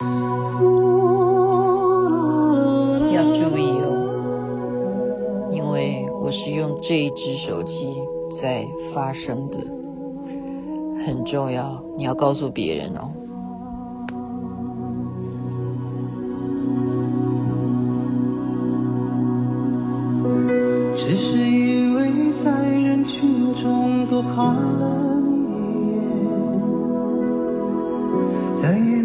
要注意哦因为我是用这一只手机在发声的很重要你要告诉别人哦。只是因为在人群中多看了你一眼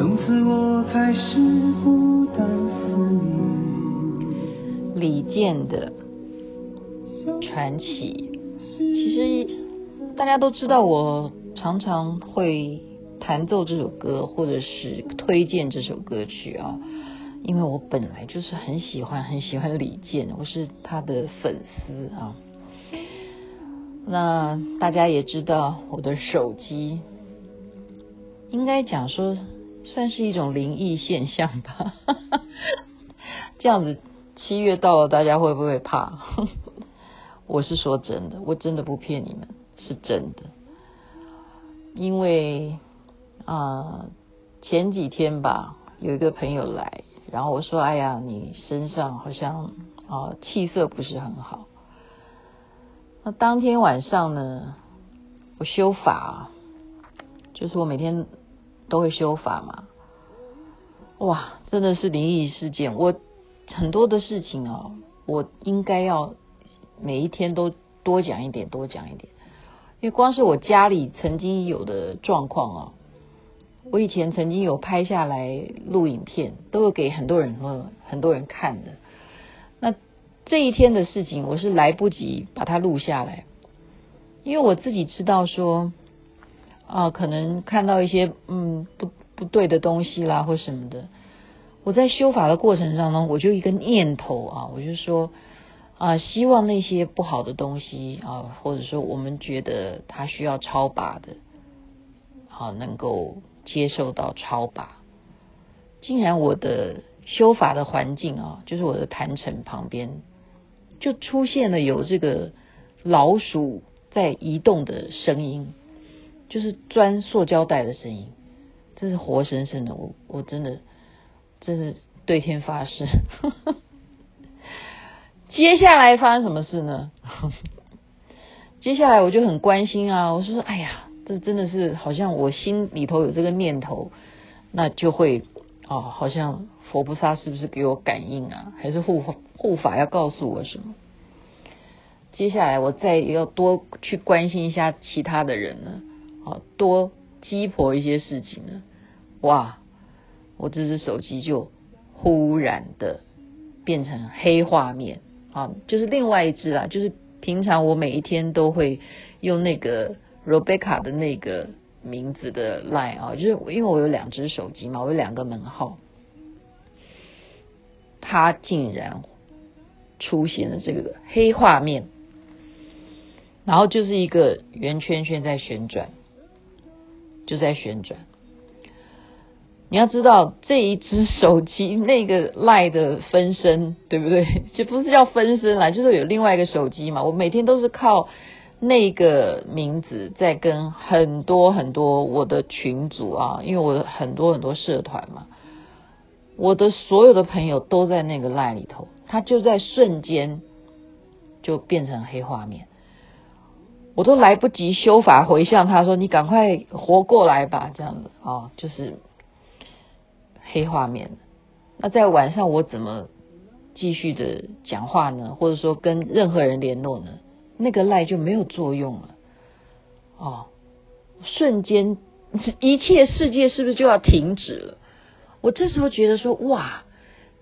从此我开始孤单思念。李健的。传奇，其实大家都知道，我常常会弹奏这首歌，或者是推荐这首歌曲啊，因为我本来就是很喜欢很喜欢李健，我是他的粉丝啊。那大家也知道，我的手机应该讲说算是一种灵异现象吧。这样子，七月到了，大家会不会怕？我是说真的，我真的不骗你们，是真的。因为啊、前几天吧，有一个朋友来，然后我说：“哎呀，你身上好像啊、气色不是很好。”那当天晚上呢，我修法，就是我每天都会修法嘛。哇，真的是灵异事件！我很多的事情哦，我应该要。每一天都多讲一点，多讲一点，因为光是我家里曾经有的状况啊，我以前曾经有拍下来录影片，都有给很多人很多人看的。那这一天的事情，我是来不及把它录下来，因为我自己知道说，啊，可能看到一些嗯不不对的东西啦，或什么的。我在修法的过程当中，我就一个念头啊，我就说。啊，希望那些不好的东西啊，或者说我们觉得他需要超拔的，好能够接受到超拔。竟然我的修法的环境啊，就是我的坛城旁边，就出现了有这个老鼠在移动的声音，就是钻塑胶袋的声音，这是活生生的，我我真的真的对天发誓。接下来发生什么事呢？接下来我就很关心啊，我说：“哎呀，这真的是好像我心里头有这个念头，那就会哦，好像佛菩萨是不是给我感应啊？还是护护法要告诉我什么？”接下来我再要多去关心一下其他的人呢，好多鸡婆一些事情呢。哇，我这只手机就忽然的变成黑画面。啊，就是另外一只啦，就是平常我每一天都会用那个 Rebecca 的那个名字的 line 啊，就是因为我有两只手机嘛，我有两个门号，它竟然出现了这个黑画面，然后就是一个圆圈圈在旋转，就在旋转。你要知道这一只手机那个赖的分身，对不对？就不是叫分身啦，就是有另外一个手机嘛。我每天都是靠那个名字在跟很多很多我的群组啊，因为我的很多很多社团嘛，我的所有的朋友都在那个赖里头，他就在瞬间就变成黑画面，我都来不及修法回向他说：“你赶快活过来吧。”这样子啊，就是。黑画面，那在晚上我怎么继续的讲话呢？或者说跟任何人联络呢？那个赖就没有作用了。哦，瞬间一切世界是不是就要停止了？我这时候觉得说，哇，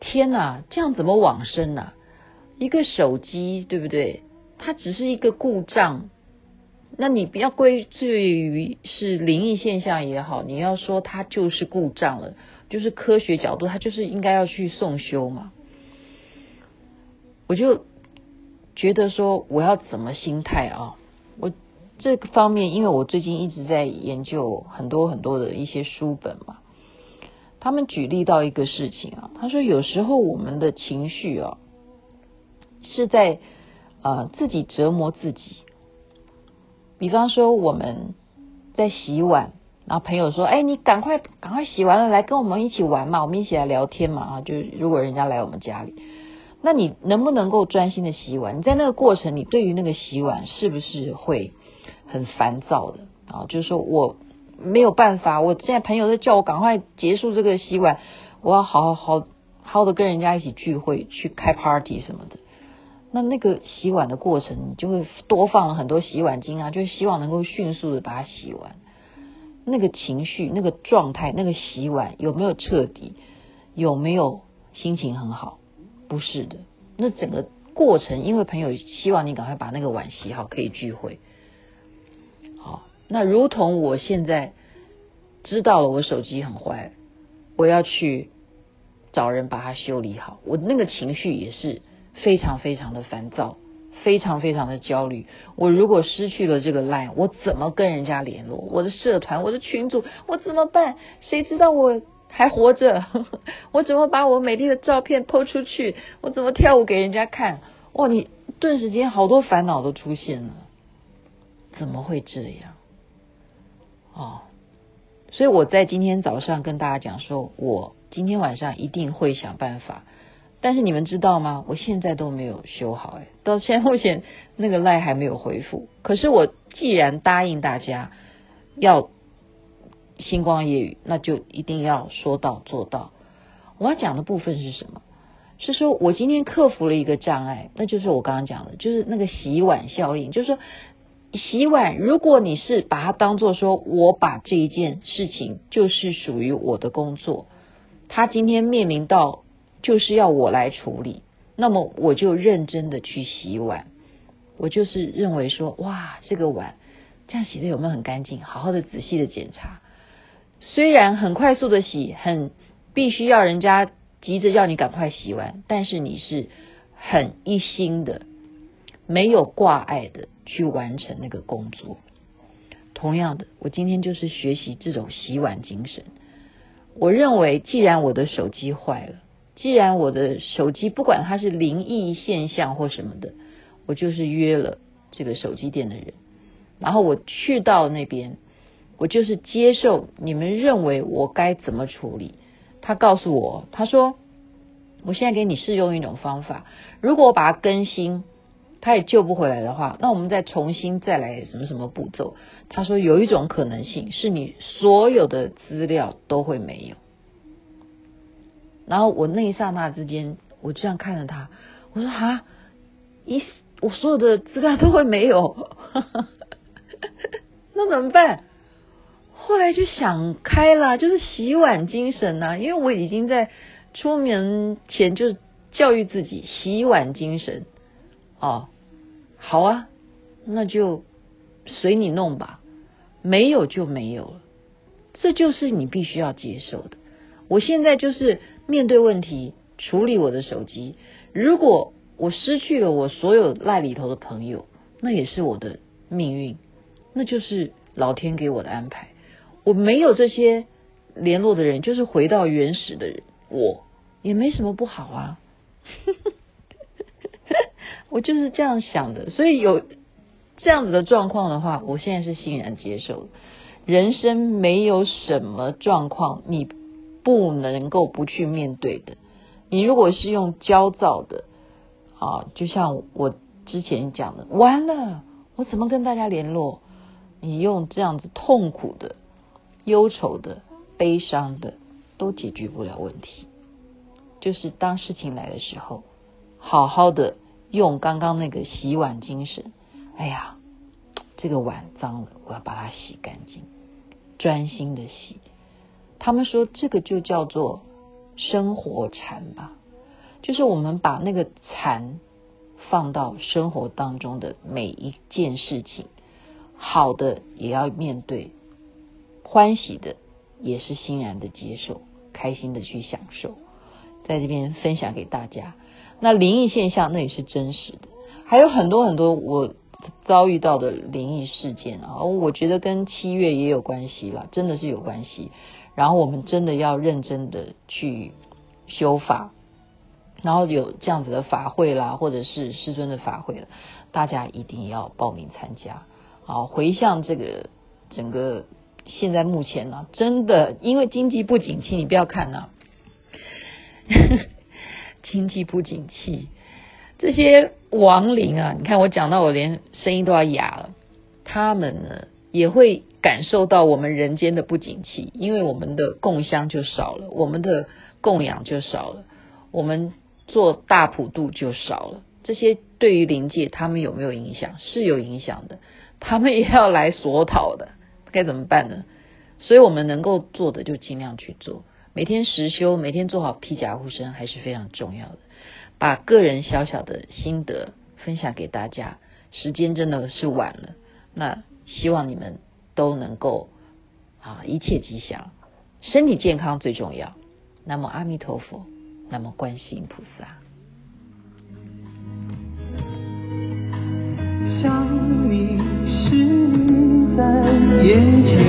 天哪，这样怎么往生呢？一个手机对不对？它只是一个故障，那你不要归罪于是灵异现象也好，你要说它就是故障了。就是科学角度，它就是应该要去送修嘛。我就觉得说，我要怎么心态啊？我这个方面，因为我最近一直在研究很多很多的一些书本嘛。他们举例到一个事情啊，他说有时候我们的情绪啊，是在呃自己折磨自己。比方说我们在洗碗，然后朋友说：“哎，你赶快赶快洗完了，来跟我们一起玩嘛，我们一起来聊天嘛。”啊，就如果人家来我们家里，那你能不能够专心的洗碗？你在那个过程，你对于那个洗碗是不是会很烦躁的啊？就是说我没有办法，我现在朋友在叫我赶快结束这个洗碗，我要好好好好的跟人家一起聚会，去开 party 什么的。那那个洗碗的过程，你就会多放了很多洗碗精啊，就是希望能够迅速的把它洗完。那个情绪、那个状态、那个洗碗有没有彻底？有没有心情很好？不是的。那整个过程，因为朋友希望你赶快把那个碗洗好，可以聚会。好，那如同我现在知道了我手机很坏，我要去找人把它修理好，我那个情绪也是非常非常的烦躁。非常非常的焦虑。我如果失去了这个 line，我怎么跟人家联络？我的社团，我的群组，我怎么办？谁知道我还活着？我怎么把我美丽的照片抛出去？我怎么跳舞给人家看？哇！你顿时间好多烦恼都出现了。怎么会这样？哦，所以我在今天早上跟大家讲说，我今天晚上一定会想办法。但是你们知道吗？我现在都没有修好，哎，到现在目前那个赖还没有回复。可是我既然答应大家要星光夜语，那就一定要说到做到。我要讲的部分是什么？是说我今天克服了一个障碍，那就是我刚刚讲的，就是那个洗碗效应。就是说，洗碗，如果你是把它当做说，我把这一件事情就是属于我的工作，他今天面临到。就是要我来处理，那么我就认真的去洗碗。我就是认为说，哇，这个碗这样洗的有没有很干净？好好的仔细的检查。虽然很快速的洗，很必须要人家急着要你赶快洗完，但是你是很一心的，没有挂碍的去完成那个工作。同样的，我今天就是学习这种洗碗精神。我认为，既然我的手机坏了。既然我的手机不管它是灵异现象或什么的，我就是约了这个手机店的人，然后我去到那边，我就是接受你们认为我该怎么处理。他告诉我，他说我现在给你试用一种方法，如果我把它更新，他也救不回来的话，那我们再重新再来什么什么步骤。他说有一种可能性是你所有的资料都会没有。然后我那一刹那之间，我这样看着他，我说啊，一我所有的资料都会没有，那怎么办？后来就想开了，就是洗碗精神呐，因为我已经在出门前就教育自己洗碗精神。哦，好啊，那就随你弄吧，没有就没有了，这就是你必须要接受的。我现在就是。面对问题，处理我的手机。如果我失去了我所有赖里头的朋友，那也是我的命运，那就是老天给我的安排。我没有这些联络的人，就是回到原始的人，我也没什么不好啊。我就是这样想的，所以有这样子的状况的话，我现在是欣然接受。人生没有什么状况，你。不能够不去面对的。你如果是用焦躁的啊，就像我之前讲的，完了，我怎么跟大家联络？你用这样子痛苦的、忧愁的、悲伤的，都解决不了问题。就是当事情来的时候，好好的用刚刚那个洗碗精神。哎呀，这个碗脏了，我要把它洗干净，专心的洗。他们说这个就叫做生活禅吧，就是我们把那个禅放到生活当中的每一件事情，好的也要面对，欢喜的也是欣然的接受，开心的去享受，在这边分享给大家。那灵异现象那也是真实的，还有很多很多我遭遇到的灵异事件啊，我觉得跟七月也有关系啦，真的是有关系。然后我们真的要认真的去修法，然后有这样子的法会啦，或者是师尊的法会了，大家一定要报名参加。好，回向这个整个现在目前呢、真的因为经济不景气，你不要看呐、经济不景气，这些亡灵啊，你看我讲到我连声音都要哑了，他们呢也会感受到我们人间的不景气，因为我们的供香就少了，我们的供养就少了，我们。做大普度就少了，这些对于灵界他们有没有影响？是有影响的，他们也要来索讨的，该怎么办呢？所以我们能够做的就尽量去做，每天实修，每天做好披甲护身还是非常重要的。把个人小小的心得分享给大家，时间真的是晚了，那希望你们都能够啊一切吉祥，身体健康最重要。那么阿弥陀佛。那么观世音菩萨，想你是在眼前，